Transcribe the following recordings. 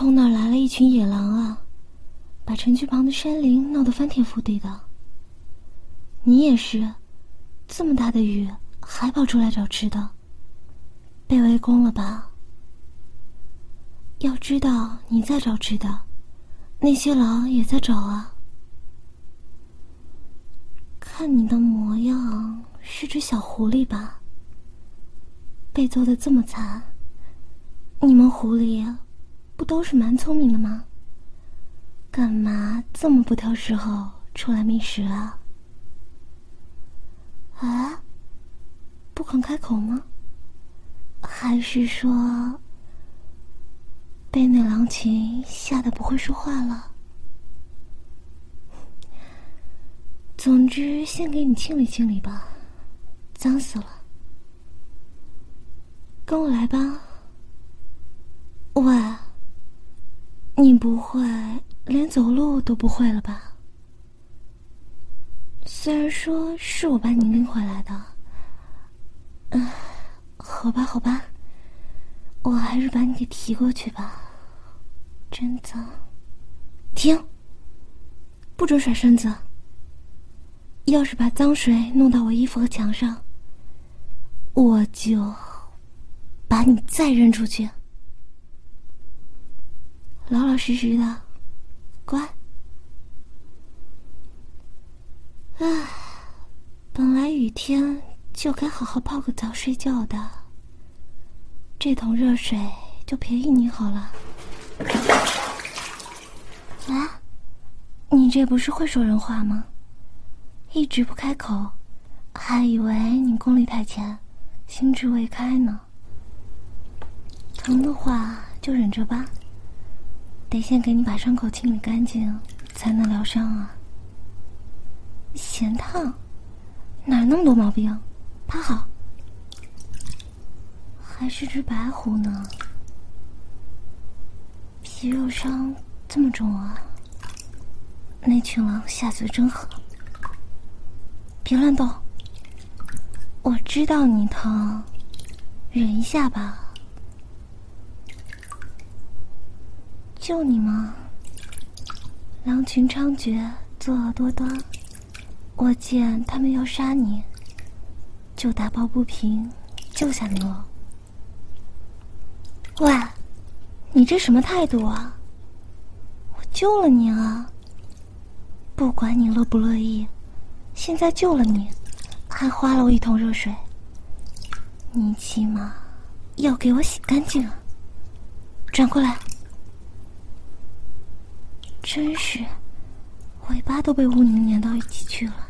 从哪来了一群野狼啊？把城区旁的山林闹得翻天覆地的。你也是，这么大的雨还跑出来找吃的，被围攻了吧？要知道你在找吃的，那些狼也在找啊。看你的模样，是只小狐狸吧？被揍得这么惨。你们狐狸不都是蛮聪明的吗？干嘛这么不挑时候出来觅食啊？啊？不肯开口吗？还是说被那狼群吓得不会说话了？总之，先给你清理清理吧，脏死了。跟我来吧。喂，你不会连走路都不会了吧？虽然说是我把你拎回来的，嗯，好吧，好吧，我还是把你给提过去吧。真脏！停！不准甩身子！要是把脏水弄到我衣服和墙上，我就把你再扔出去。老老实实的，乖。唉，本来雨天就该好好泡个澡睡觉的，这桶热水就便宜你好了。啊，你这不是会说人话吗？一直不开口，还以为你功力太浅，心智未开呢。疼的话就忍着吧。得先给你把伤口清理干净，才能疗伤啊。嫌烫？哪那么多毛病？趴好。还是只白狐呢？皮肉伤这么重啊？那群狼下嘴真狠。别乱动。我知道你疼，忍一下吧。救你吗？狼群猖獗，作恶多端。我见他们要杀你，就打抱不平，救下你了。喂，你这什么态度啊？我救了你啊！不管你乐不乐意，现在救了你，还花了我一桶热水，你起码要给我洗干净啊！转过来。真是，尾巴都被污泥粘到一起去了。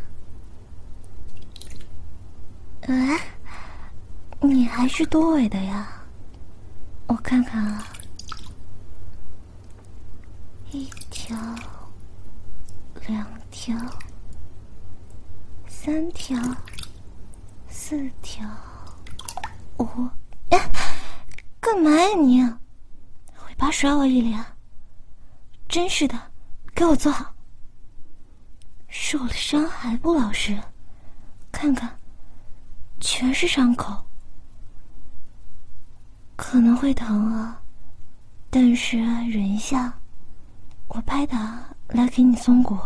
哎，你还是多尾的呀？我看看啊，一条、两条、三条、四条、五……哎，干嘛呀你？尾巴甩我一脸。真是的，给我坐好。受了伤还不老实，看看，全是伤口，可能会疼啊，但是忍一下，我拍打来给你松骨。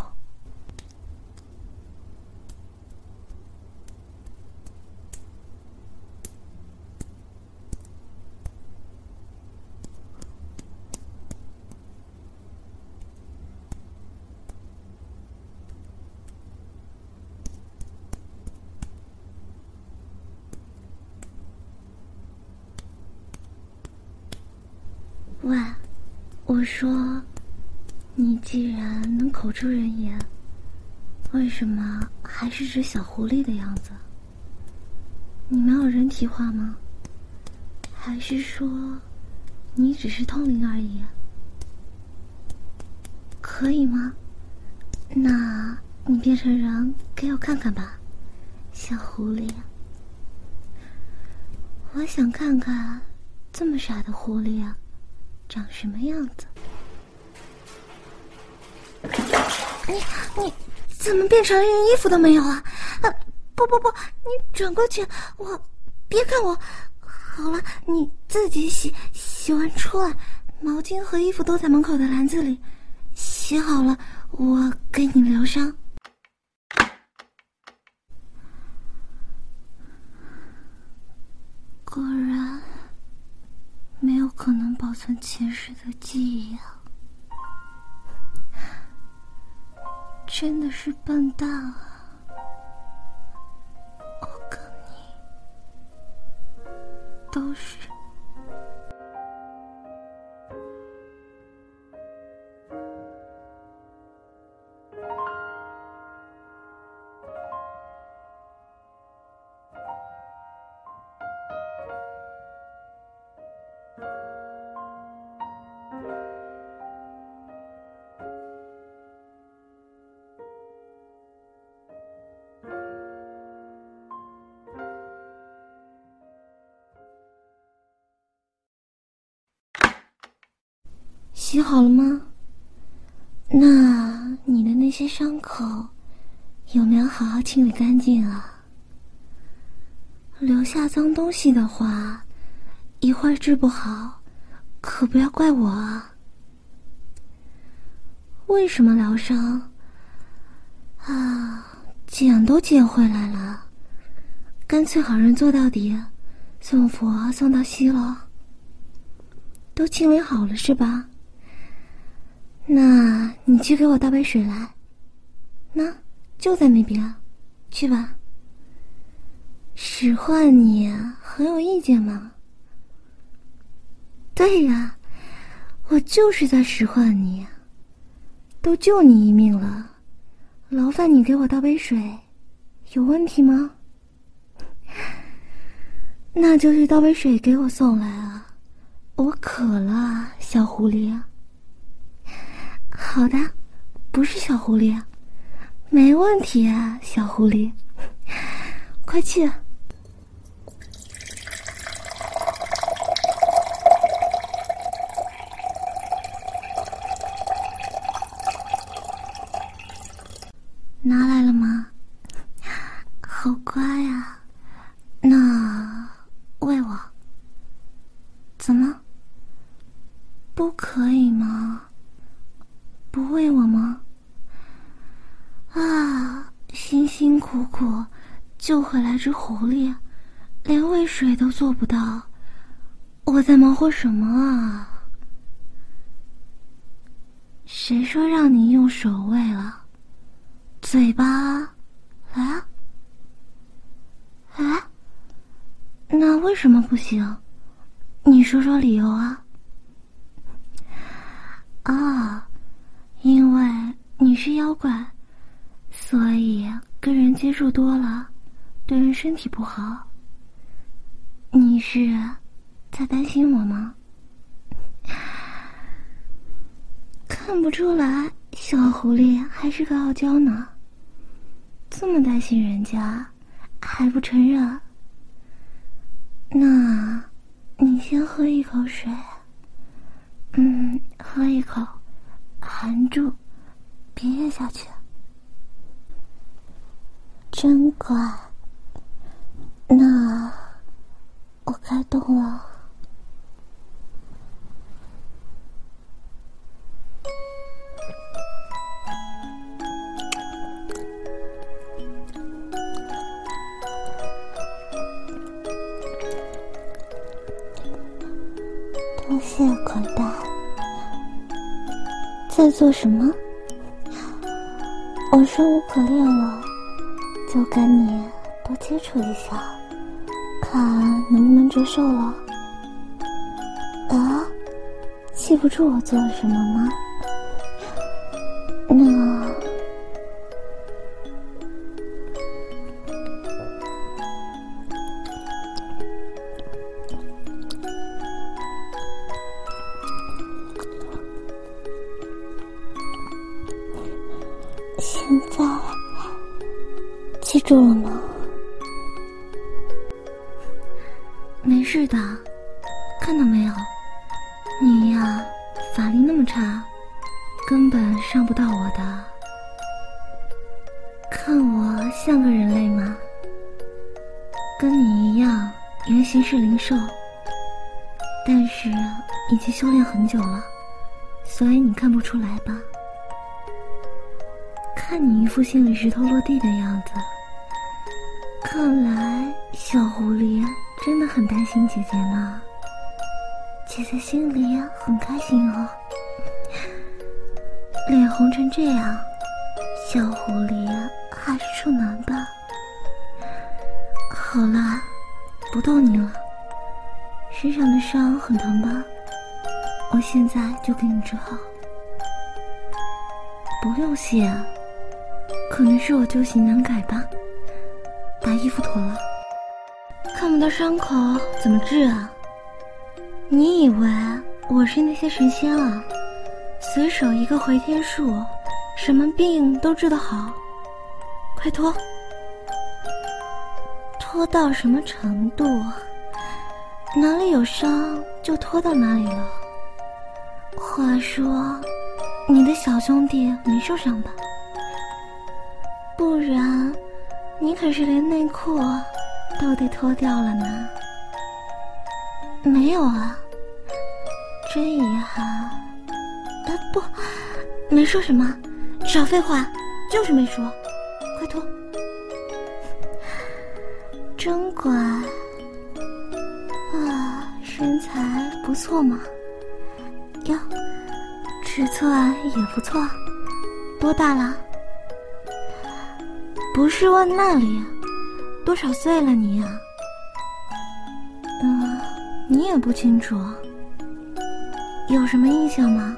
喂，我说，你既然能口出人言，为什么还是只小狐狸的样子？你没有人体化吗？还是说，你只是通灵而已？可以吗？那你变成人给我看看吧，小狐狸。我想看看这么傻的狐狸啊，长什么样子。你你怎么变成连衣服都没有啊？啊不不不，你转过去，我别看我。好了，你自己洗，洗完出来，毛巾和衣服都在门口的篮子里，洗好了我给你疗伤。果然没有可能保存前世的记忆啊！真的是笨蛋啊！我跟你都是。洗好了吗？那你的那些伤口有没有好好清理干净啊？留下脏东西的话，一会儿治不好，可不要怪我啊！为什么疗伤？啊，捡都捡回来了，干脆好人做到底，送佛送到西了。都清理好了是吧？那你去给我倒杯水来，那就在那边，去吧。使唤你很有意见吗？对呀，我就是在使唤你。都救你一命了，劳烦你给我倒杯水，有问题吗？那就去倒杯水给我送来啊，我渴了，小狐狸。好的，不是小狐狸，没问题啊，小狐狸，快去来了吗？好乖呀，那喂我。怎么？不可以吗？不喂我吗？啊，辛辛苦苦救回来只狐狸，连喂水都做不到，我在忙活什么啊？谁说让你用手喂了？嘴巴，来啊，那为什么不行？你说说理由啊？啊。因为你是妖怪，所以跟人接触多了，对人身体不好。你是在担心我吗？看不出来，小狐狸还是个傲娇呢。这么担心人家，还不承认？那，你先喝一口水。嗯，喝一口。含住，别咽下去。真乖。那我开动了。多谢款待。在做什么？我生无可恋了，就跟你多接触一下，看能不能折寿了。啊，记不住我做了什么吗？那。现在记住了吗？看我像个人类吗？跟你一样，原型是灵兽，但是已经修炼很久了，所以你看不出来吧？看你一副心里石头落地的样子，看来小狐狸真的很担心姐姐呢。姐姐心里很开心哦，脸红成这样，小狐狸还是处男吧？好了，不逗你了。身上的伤很疼吧？我现在就给你治好。不用谢，可能是我旧习难改吧。把衣服脱了，看不到伤口怎么治啊？你以为我是那些神仙啊？随手一个回天术，什么病都治得好。快脱！脱到什么程度？哪里有伤就脱到哪里了。话说，你的小兄弟没受伤吧？不然，你可是连内裤都得脱掉了呢。没有啊，真遗憾。啊不，没说什么，少废话，就是没说。真乖。啊，身材不错嘛。哟，尺寸也不错。多大了？不是问那里，多少岁了你呀？嗯。你也不清楚，有什么印象吗？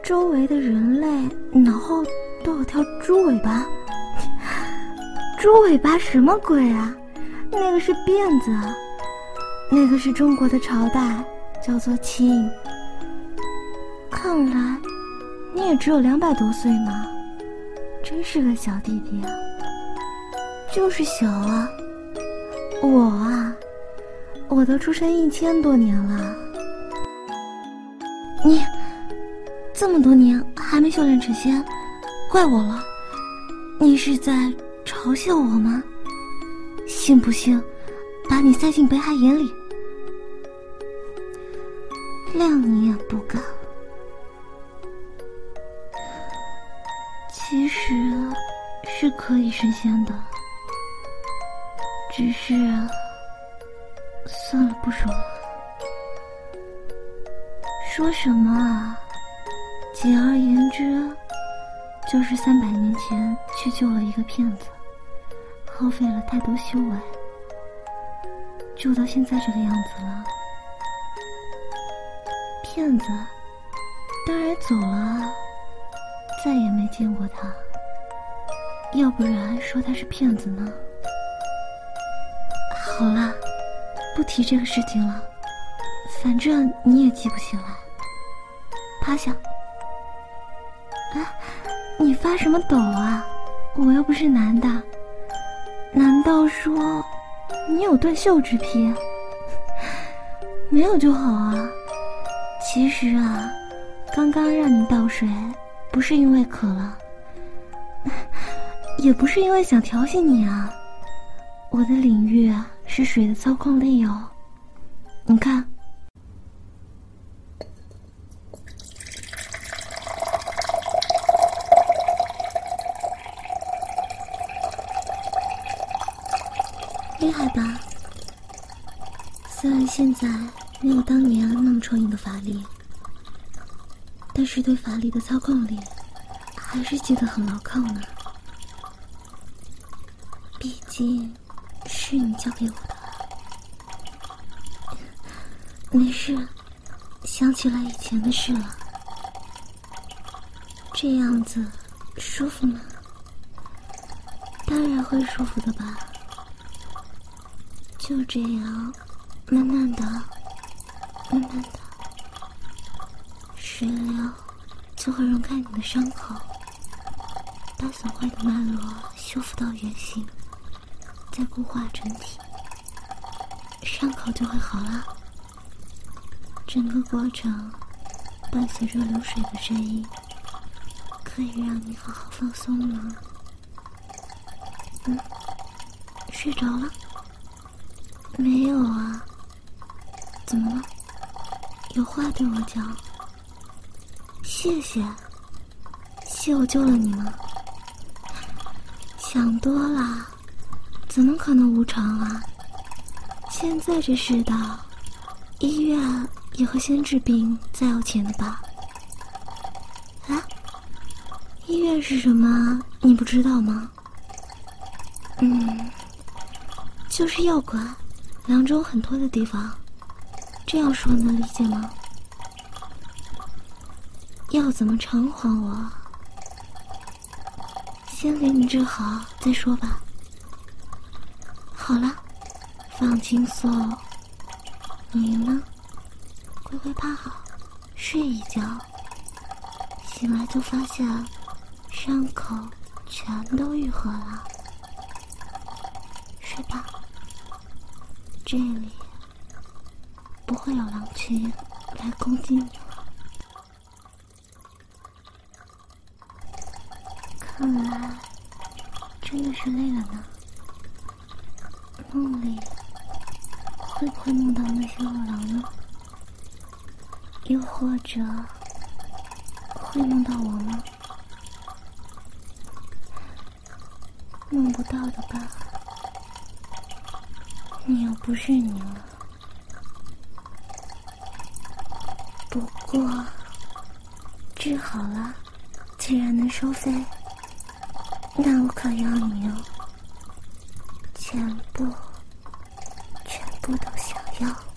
周围的人类脑后都有条猪尾巴，猪尾巴什么鬼啊？那个是辫子，那个是中国的朝代，叫做清。看来你也只有两百多岁嘛，真是个小弟弟啊，就是小啊，我啊。我都出生一千多年了，你这么多年还没修炼成仙，怪我了。你是在嘲笑我吗？信不信把你塞进北海眼里，谅你也不敢。其实是可以升仙的，只是……算了，不说了。说什么啊？简而言之，就是三百年前去救了一个骗子，耗费了太多修为，救到现在这个样子了。骗子当然走了，再也没见过他。要不然说他是骗子呢？好了。不提这个事情了，反正你也记不起来。趴下。啊，你发什么抖啊？我又不是男的，难道说你有断袖之癖？没有就好啊。其实啊，刚刚让你倒水，不是因为渴了，也不是因为想调戏你啊。我的领域。是水的操控力哦，你看，厉害吧？虽然现在没有当年那么充盈的法力，但是对法力的操控力还是记得很牢靠呢。毕竟。是你教给我的，没事，想起来以前的事了。这样子舒服吗？当然会舒服的吧。就这样，慢慢的，慢慢的，水流就会溶开你的伤口，把损坏的脉络修复到原形，再固化整体，伤口就会好了。整个过程伴随着流水的声音，可以让你好好放松呢。嗯，睡着了？没有啊？怎么了？有话对我讲？谢谢，谢我救了你吗？想多了，怎么可能无常啊？现在这世道，医院也会先治病再要钱的吧？啊？医院是什么？你不知道吗？嗯，就是药馆，凉州很多的地方。这样说能理解吗？要怎么偿还我？先给你治好再说吧。好了，放轻松。你呢？乖乖趴好，睡一觉。醒来就发现伤口全都愈合了。睡吧，这里不会有狼群来攻击你。看来真的是累了呢。梦里会不会梦到那些恶狼呢？又或者会梦到我吗？梦不到的吧？你又不是你了。不我治好了，既然能收费。那我可要你哦，全部，全部都想要。